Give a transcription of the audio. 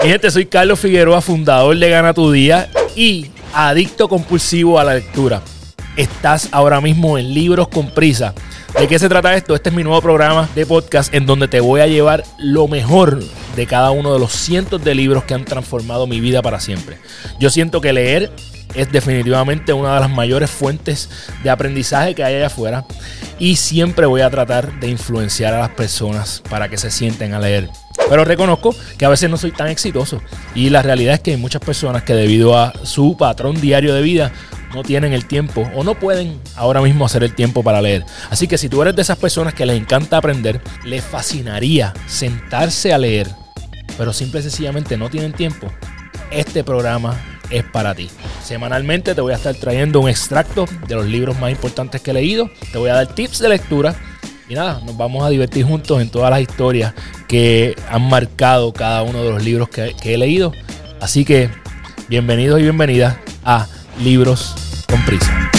Mi gente, soy Carlos Figueroa, fundador de Gana Tu Día y adicto compulsivo a la lectura. Estás ahora mismo en Libros con Prisa. ¿De qué se trata esto? Este es mi nuevo programa de podcast en donde te voy a llevar lo mejor de cada uno de los cientos de libros que han transformado mi vida para siempre. Yo siento que leer es definitivamente una de las mayores fuentes de aprendizaje que hay allá afuera y siempre voy a tratar de influenciar a las personas para que se sienten a leer. Pero reconozco que a veces no soy tan exitoso y la realidad es que hay muchas personas que debido a su patrón diario de vida no tienen el tiempo o no pueden ahora mismo hacer el tiempo para leer. Así que si tú eres de esas personas que les encanta aprender, les fascinaría sentarse a leer, pero simple y sencillamente no tienen tiempo, este programa es para ti. Semanalmente te voy a estar trayendo un extracto de los libros más importantes que he leído, te voy a dar tips de lectura y nada, nos vamos a divertir juntos en todas las historias que han marcado cada uno de los libros que, que he leído. Así que bienvenidos y bienvenidas a Libros con Prisa.